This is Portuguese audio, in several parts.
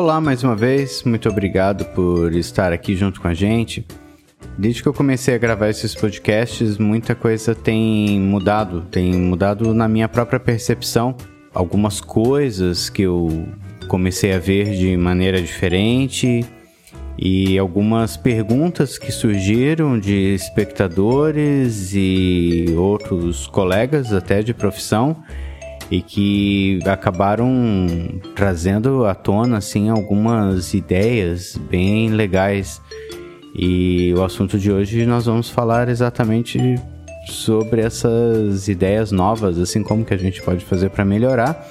Olá mais uma vez, muito obrigado por estar aqui junto com a gente. Desde que eu comecei a gravar esses podcasts, muita coisa tem mudado, tem mudado na minha própria percepção. Algumas coisas que eu comecei a ver de maneira diferente e algumas perguntas que surgiram de espectadores e outros colegas até de profissão e que acabaram trazendo à tona assim algumas ideias bem legais. E o assunto de hoje nós vamos falar exatamente sobre essas ideias novas, assim como que a gente pode fazer para melhorar.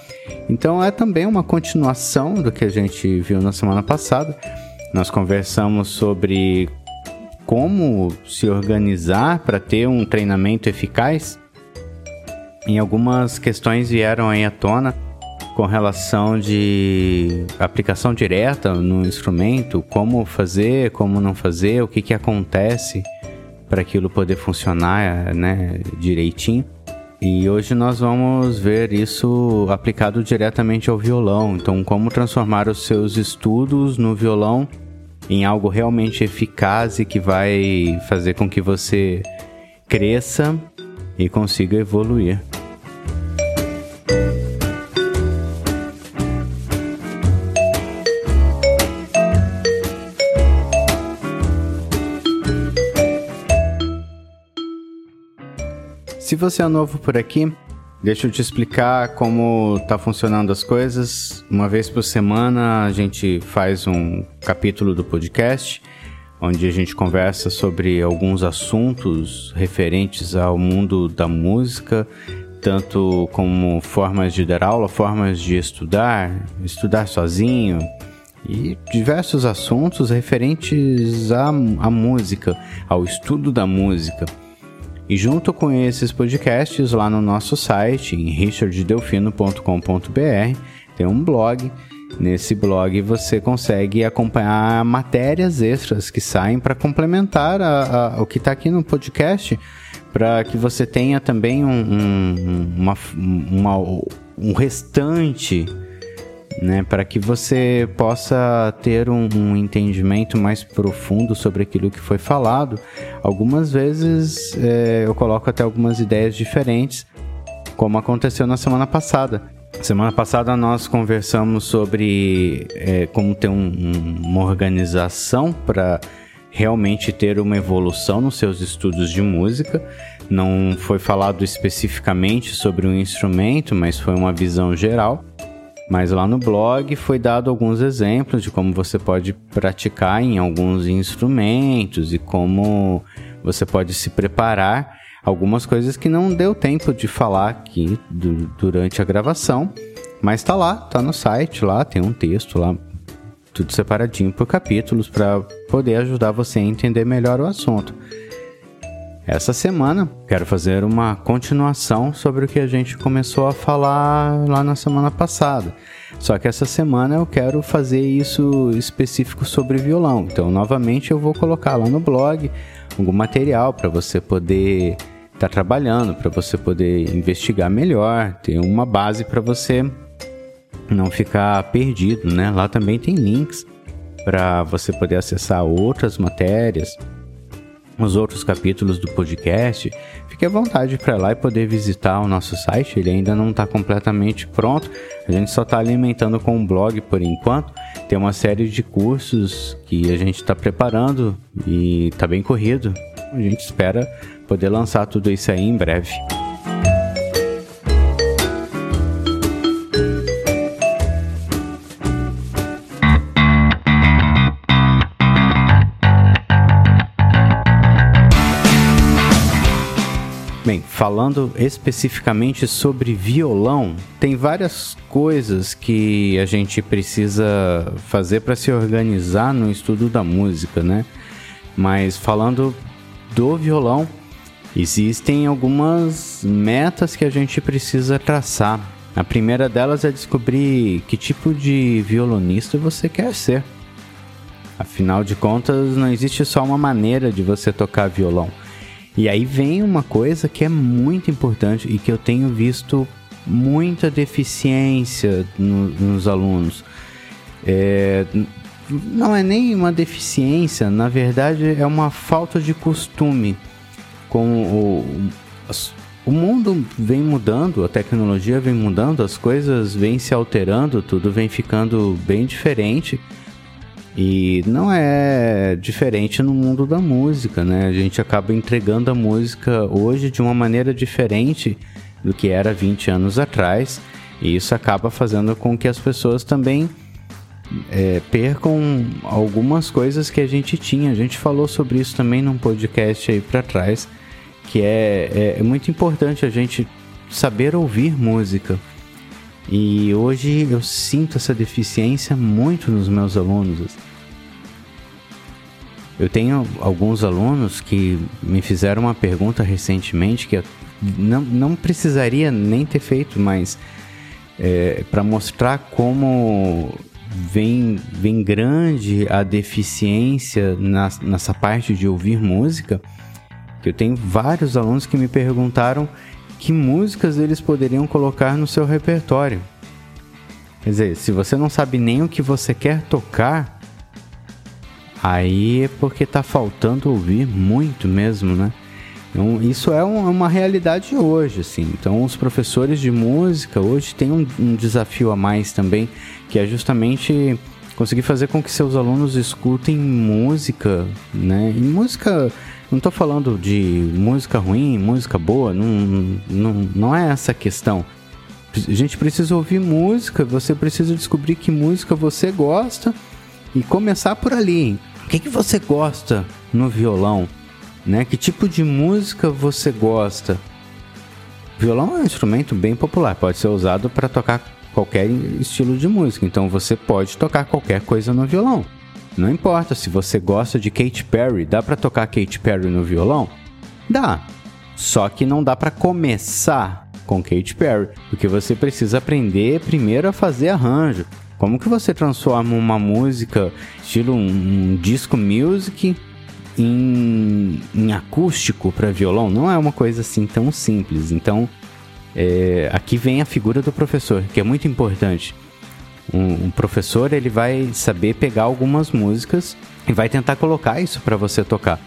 Então é também uma continuação do que a gente viu na semana passada. Nós conversamos sobre como se organizar para ter um treinamento eficaz em algumas questões vieram aí à tona com relação de aplicação direta no instrumento, como fazer, como não fazer, o que, que acontece para aquilo poder funcionar né, direitinho. E hoje nós vamos ver isso aplicado diretamente ao violão. Então, como transformar os seus estudos no violão em algo realmente eficaz e que vai fazer com que você cresça e consiga evoluir. Se você é novo por aqui, deixa eu te explicar como tá funcionando as coisas. Uma vez por semana a gente faz um capítulo do podcast onde a gente conversa sobre alguns assuntos referentes ao mundo da música, tanto como formas de dar aula, formas de estudar, estudar sozinho e diversos assuntos referentes à, à música, ao estudo da música. E junto com esses podcasts, lá no nosso site, em richarddelfino.com.br, tem um blog. Nesse blog você consegue acompanhar matérias extras que saem para complementar a, a, o que está aqui no podcast, para que você tenha também um, um, uma, uma, um restante né, para que você possa ter um, um, entendimento mais profundo sobre aquilo que foi falado. Algumas vezes é, eu coloco até algumas ideias diferentes, como aconteceu na semana passada. Semana passada nós conversamos sobre é, como ter um, uma organização para realmente ter uma evolução nos seus estudos de música. Não foi falado especificamente sobre um instrumento, mas foi uma visão geral. Mas lá no blog foi dado alguns exemplos de como você pode praticar em alguns instrumentos e como você pode se preparar. Algumas coisas que não deu tempo de falar aqui durante a gravação, mas tá lá, tá no site lá, tem um texto lá, tudo separadinho por capítulos para poder ajudar você a entender melhor o assunto. Essa semana quero fazer uma continuação sobre o que a gente começou a falar lá na semana passada. Só que essa semana eu quero fazer isso específico sobre violão. Então, novamente, eu vou colocar lá no blog algum material para você poder estar tá trabalhando, para você poder investigar melhor, ter uma base para você não ficar perdido, né? Lá também tem links para você poder acessar outras matérias os outros capítulos do podcast, fique à vontade para lá e poder visitar o nosso site. Ele ainda não está completamente pronto, a gente só está alimentando com um blog por enquanto. Tem uma série de cursos que a gente está preparando e está bem corrido. A gente espera poder lançar tudo isso aí em breve. Bem, falando especificamente sobre violão, tem várias coisas que a gente precisa fazer para se organizar no estudo da música, né? Mas falando do violão, existem algumas metas que a gente precisa traçar. A primeira delas é descobrir que tipo de violonista você quer ser. Afinal de contas, não existe só uma maneira de você tocar violão e aí vem uma coisa que é muito importante e que eu tenho visto muita deficiência no, nos alunos. é, não é nem uma deficiência, na verdade é uma falta de costume. Com o, o mundo vem mudando, a tecnologia vem mudando, as coisas vêm se alterando, tudo vem ficando bem diferente. E não é diferente no mundo da música, né? A gente acaba entregando a música hoje de uma maneira diferente do que era 20 anos atrás. E isso acaba fazendo com que as pessoas também é, percam algumas coisas que a gente tinha. A gente falou sobre isso também num podcast aí para trás, que é, é, é muito importante a gente saber ouvir música. E hoje eu sinto essa deficiência muito nos meus alunos. Eu tenho alguns alunos que me fizeram uma pergunta recentemente que eu não, não precisaria nem ter feito, mas é, para mostrar como vem, vem grande a deficiência na, nessa parte de ouvir música, que eu tenho vários alunos que me perguntaram que músicas eles poderiam colocar no seu repertório. Quer dizer, se você não sabe nem o que você quer tocar, aí é porque tá faltando ouvir muito mesmo, né? Então, isso é um, uma realidade hoje, assim. Então, os professores de música hoje têm um, um, desafio a mais também, que é justamente conseguir fazer com que seus alunos escutem música, né? E música, não estou falando de música ruim, música boa, não, não, não é essa a questão. A gente precisa ouvir música, você precisa descobrir que música você gosta e começar por ali. O que, que você gosta no violão? Né? Que tipo de música você gosta? violão é um instrumento bem popular, pode ser usado para tocar qualquer estilo de música. Então você pode tocar qualquer coisa no violão. Não importa se você gosta de Katy Perry, dá para tocar Katy Perry no violão? Dá. Só que não dá para começar com Katy Perry, porque você precisa aprender primeiro a fazer arranjo. Como que você transforma uma música, estilo um, um disco music, em, em acústico para violão? Não é uma coisa assim tão simples. Então, é, aqui vem a figura do professor, que é muito importante. Um, um, professor ele vai saber pegar algumas músicas e vai tentar colocar isso para você tocar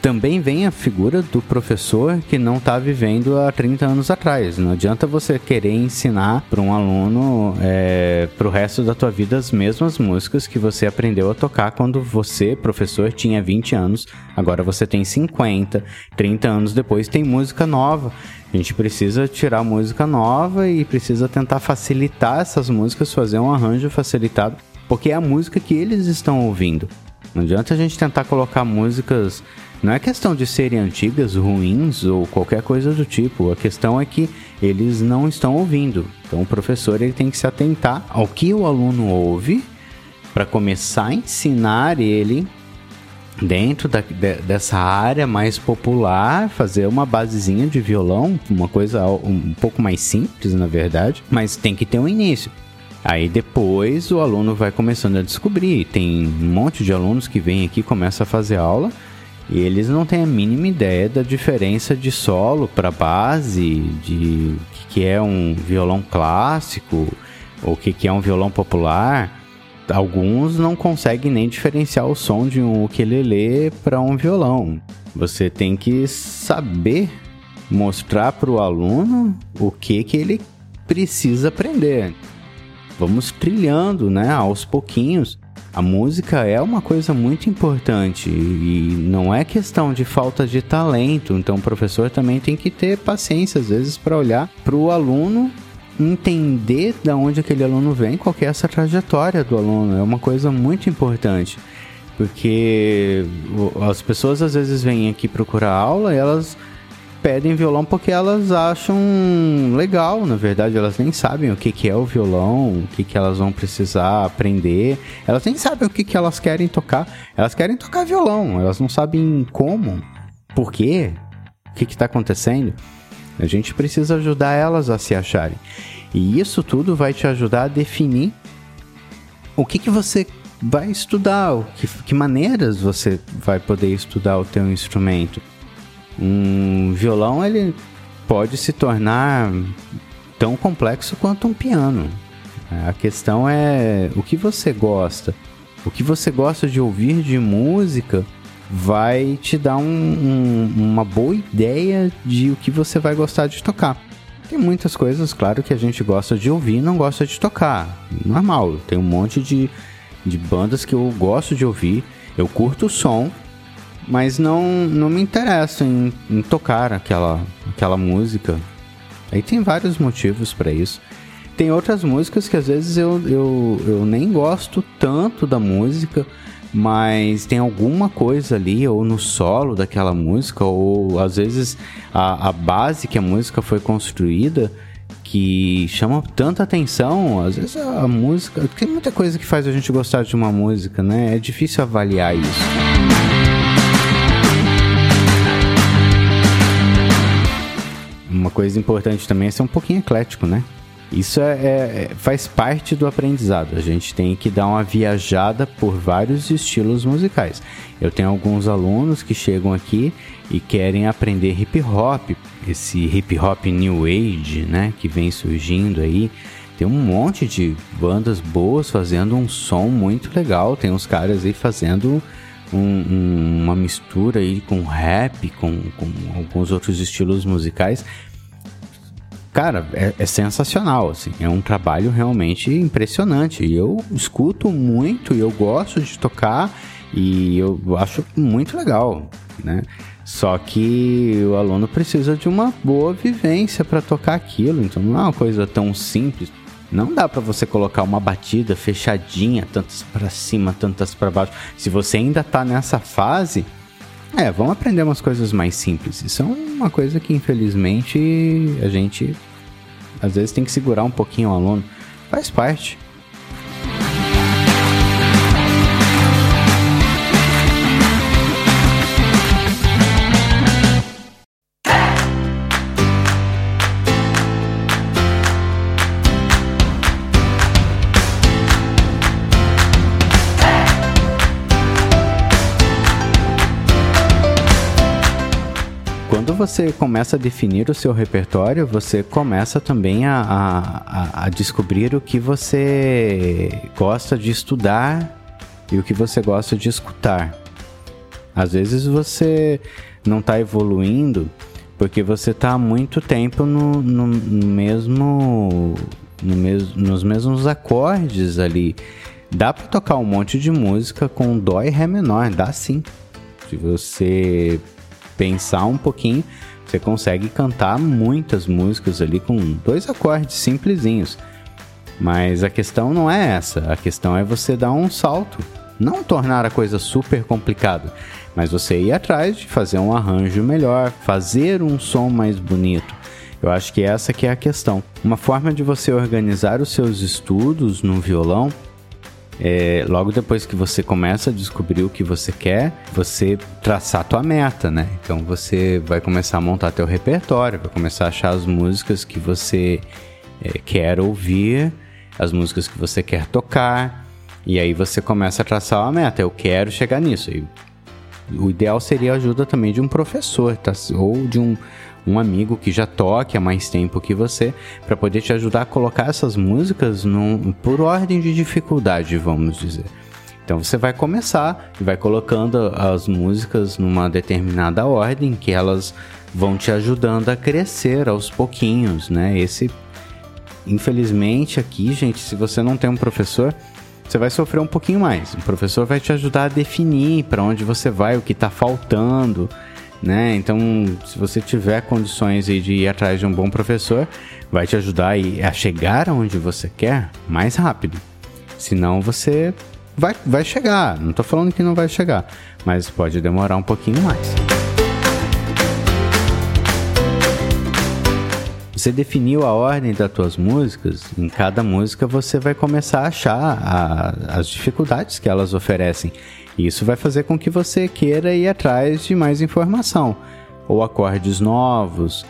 também vem a figura do professor que não está vivendo há 30 anos atrás. Não adianta você querer ensinar para um aluno é, para o resto da tua vida as mesmas músicas que você aprendeu a tocar quando você, professor, tinha 20 anos, agora você tem 50, 30 anos depois tem música nova. A gente precisa tirar música nova e precisa tentar facilitar essas músicas, fazer um arranjo facilitado, porque é a música que eles estão ouvindo. Não adianta a gente tentar colocar músicas não é questão de serem antigas, ruins ou qualquer coisa do tipo. A questão é que eles não estão ouvindo. Então o professor ele tem que se atentar ao que o aluno ouve para começar a ensinar ele dentro da, de, dessa área mais popular, fazer uma basezinha de violão, uma coisa um pouco mais simples, na verdade, mas tem que ter um início. Aí depois o aluno vai começando a descobrir. Tem um monte de alunos que vem aqui começa a fazer aula e eles não têm a mínima ideia da diferença de solo para base, de que é um violão clássico ou que que é um violão popular. Alguns não conseguem nem diferenciar o som de um ukulele para um violão. Você tem que saber mostrar para o aluno o que que ele precisa aprender. Vamos trilhando, né, aos pouquinhos a música é uma coisa muito importante e não é questão de falta de talento. Então o professor também tem que ter paciência às vezes para olhar para o aluno entender de onde aquele aluno vem, qual é essa trajetória do aluno. É uma coisa muito importante. Porque as pessoas às vezes vêm aqui procurar aula e elas pedem violão porque elas acham legal, na verdade, elas nem sabem o que, que é o violão, o que, que elas vão precisar aprender, elas nem sabem o que, que elas querem tocar, elas querem tocar violão, elas não sabem como, por quê, o que está acontecendo. A gente precisa ajudar elas a se acharem. E isso tudo vai te ajudar a definir o que, que você vai estudar, que, que maneiras você vai poder estudar o teu instrumento. Um violão ele pode se tornar tão complexo quanto um piano. A questão é o que você gosta. O que você gosta de ouvir de música vai te dar um, um, uma boa ideia de o que você vai gostar de tocar. Tem muitas coisas, claro, que a gente gosta de ouvir e não gosta de tocar. Normal, tem um monte de, de bandas que eu gosto de ouvir. Eu curto o som, mas não, não me interesso em, em tocar aquela, aquela música. Aí tem vários motivos para isso. Tem outras músicas que às vezes eu, eu, eu nem gosto tanto da música, mas tem alguma coisa ali, ou no solo daquela música, ou às vezes a, a base que a música foi construída que chama tanta atenção. Às vezes a música. Tem muita coisa que faz a gente gostar de uma música, né? É difícil avaliar isso. Uma coisa importante também é ser um pouquinho eclético, né? Isso é, é, faz parte do aprendizado. A gente tem que dar uma viajada por vários estilos musicais. Eu tenho alguns alunos que chegam aqui e querem aprender hip hop, esse hip hop new age, né, que vem surgindo aí. Tem um monte de bandas boas fazendo um som muito legal. Tem uns caras aí fazendo um, um, uma mistura aí com rap, com, com alguns outros estilos musicais cara, é, é, sensacional, assim. É um trabalho realmente impressionante. Eu escuto muito e eu gosto de tocar e eu acho muito legal, né? Só que o aluno precisa de uma boa vivência para tocar aquilo, então não é uma coisa tão simples. Não dá para você colocar uma batida fechadinha, tantas para cima, tantas para baixo. Se você ainda tá nessa fase, é, vamos aprender umas coisas mais simples. Isso é uma coisa que infelizmente a gente às vezes tem que segurar um pouquinho o aluno. Faz parte. Você começa a definir o seu repertório, você começa também a, a, a descobrir o que você gosta de estudar e o que você gosta de escutar. Às vezes você não está evoluindo porque você está há muito tempo no, no, no mesmo, no mes, nos mesmos acordes ali. Dá para tocar um monte de música com dó e ré menor, dá sim. Se você pensar um pouquinho, você consegue cantar muitas músicas ali com dois acordes simplesinhos. Mas a questão não é essa, a questão é você dar um salto, não tornar a coisa super complicada, mas você ir atrás de fazer um arranjo melhor, fazer um som mais bonito. Eu acho que essa que é a questão. Uma forma de você organizar os seus estudos no violão é, logo depois que você começa a descobrir o que você quer, você traçar a tua meta, né? Então você vai começar a montar teu repertório, vai começar a achar as músicas que você é, quer ouvir, as músicas que você quer tocar, e aí você começa a traçar uma meta. Eu quero chegar nisso. E o ideal seria a ajuda também de um professor, tá? Ou de um um amigo que já toque há mais tempo que você, para poder te ajudar a colocar essas músicas num, por ordem de dificuldade, vamos dizer. Então você vai começar e vai colocando as músicas numa determinada ordem que elas vão te ajudando a crescer aos pouquinhos, né? Esse infelizmente aqui, gente, se você não tem um professor, você vai sofrer um pouquinho mais. O professor vai te ajudar a definir para onde você vai, o que está faltando, né? Então, se você tiver condições de ir atrás de um bom professor, vai te ajudar a chegar aonde você quer mais rápido. Senão você vai, vai chegar. Não estou falando que não vai chegar, mas pode demorar um pouquinho mais. Você definiu a ordem das tuas músicas, em cada música você vai começar a achar a, as dificuldades que elas oferecem. Isso vai fazer com que você queira ir atrás de mais informação, ou acordes novos.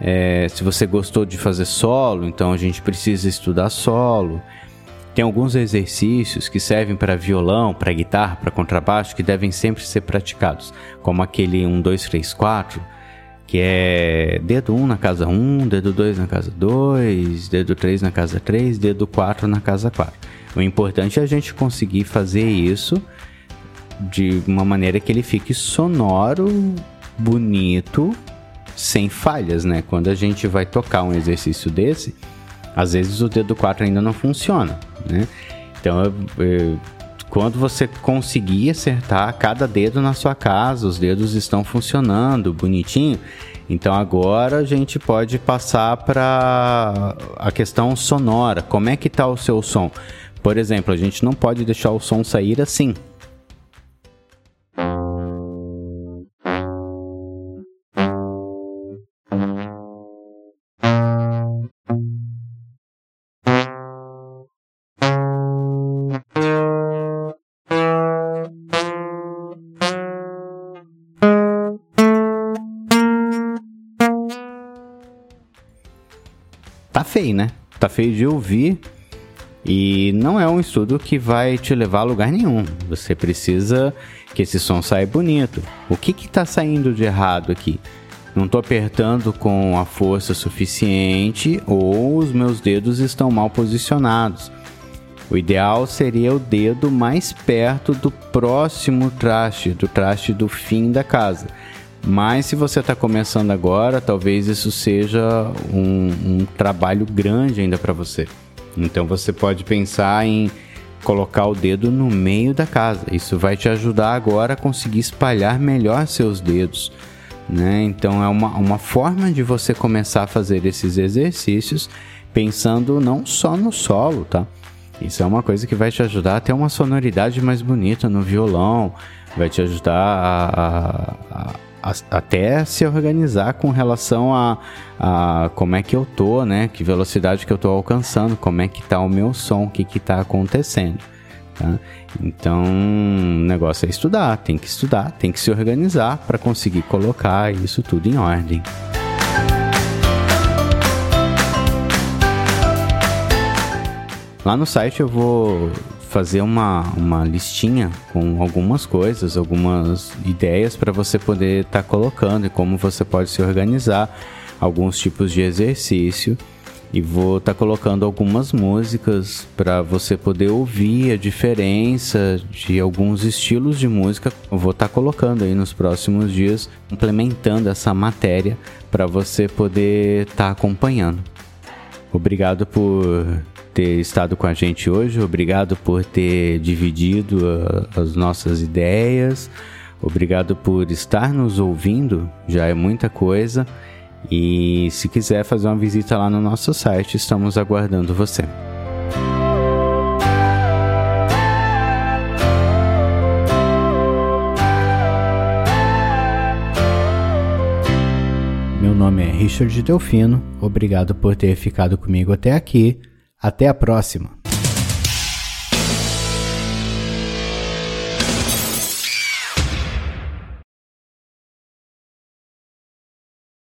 É, se você gostou de fazer solo, então a gente precisa estudar solo. Tem alguns exercícios que servem para violão, para guitarra, para contrabaixo, que devem sempre ser praticados, como aquele 1, 2, 3, 4, que é dedo 1 na casa 1, dedo 2 na casa 2, dedo 3 na casa 3, dedo 4 na casa 4. O importante é a gente conseguir fazer isso de uma maneira que ele fique sonoro, bonito, sem falhas, né? Quando a gente vai tocar um exercício desse, às vezes o dedo 4 ainda não funciona, né? Então, eu, quando você conseguir acertar cada dedo na sua casa, os dedos estão funcionando bonitinho. Então agora a gente pode passar para a questão sonora. Como é que está o seu som? Por exemplo, a gente não pode deixar o som sair assim. Feio, né? Tá feio de ouvir e não é um estudo que vai te levar a lugar nenhum. Você precisa que esse som saia bonito. O que que tá saindo de errado aqui? Não tô apertando com a força suficiente ou os meus dedos estão mal posicionados. O ideal seria o dedo mais perto do próximo traste, do traste do fim da casa. Mas se você está começando agora, talvez isso seja um, um trabalho grande ainda para você. Então você pode pensar em colocar o dedo no meio da casa. Isso vai te ajudar agora a conseguir espalhar melhor seus dedos. Né? Então é uma, uma forma de você começar a fazer esses exercícios pensando não só no solo, tá? Isso é uma coisa que vai te ajudar a ter uma sonoridade mais bonita no violão, vai te ajudar a, a, até se organizar com relação a, a como é que eu tô, né? Que velocidade que eu tô alcançando, como é que tá o meu som, o que que tá acontecendo. Tá? Então, o negócio é estudar, tem que estudar, tem que se organizar para conseguir colocar isso tudo em ordem. Lá no site eu vou fazer uma, uma listinha com algumas coisas, algumas ideias para você poder estar tá colocando e como você pode se organizar, alguns tipos de exercício. E vou estar tá colocando algumas músicas para você poder ouvir a diferença de alguns estilos de música. Vou estar tá colocando aí nos próximos dias, implementando essa matéria para você poder estar tá acompanhando. Obrigado por ter estado com a gente hoje, obrigado por ter dividido a, as nossas ideias, obrigado por estar nos ouvindo, já é muita coisa. E se quiser fazer uma visita lá no nosso site, estamos aguardando você. Meu nome é Richard Delfino, obrigado por ter ficado comigo até aqui até a próxima!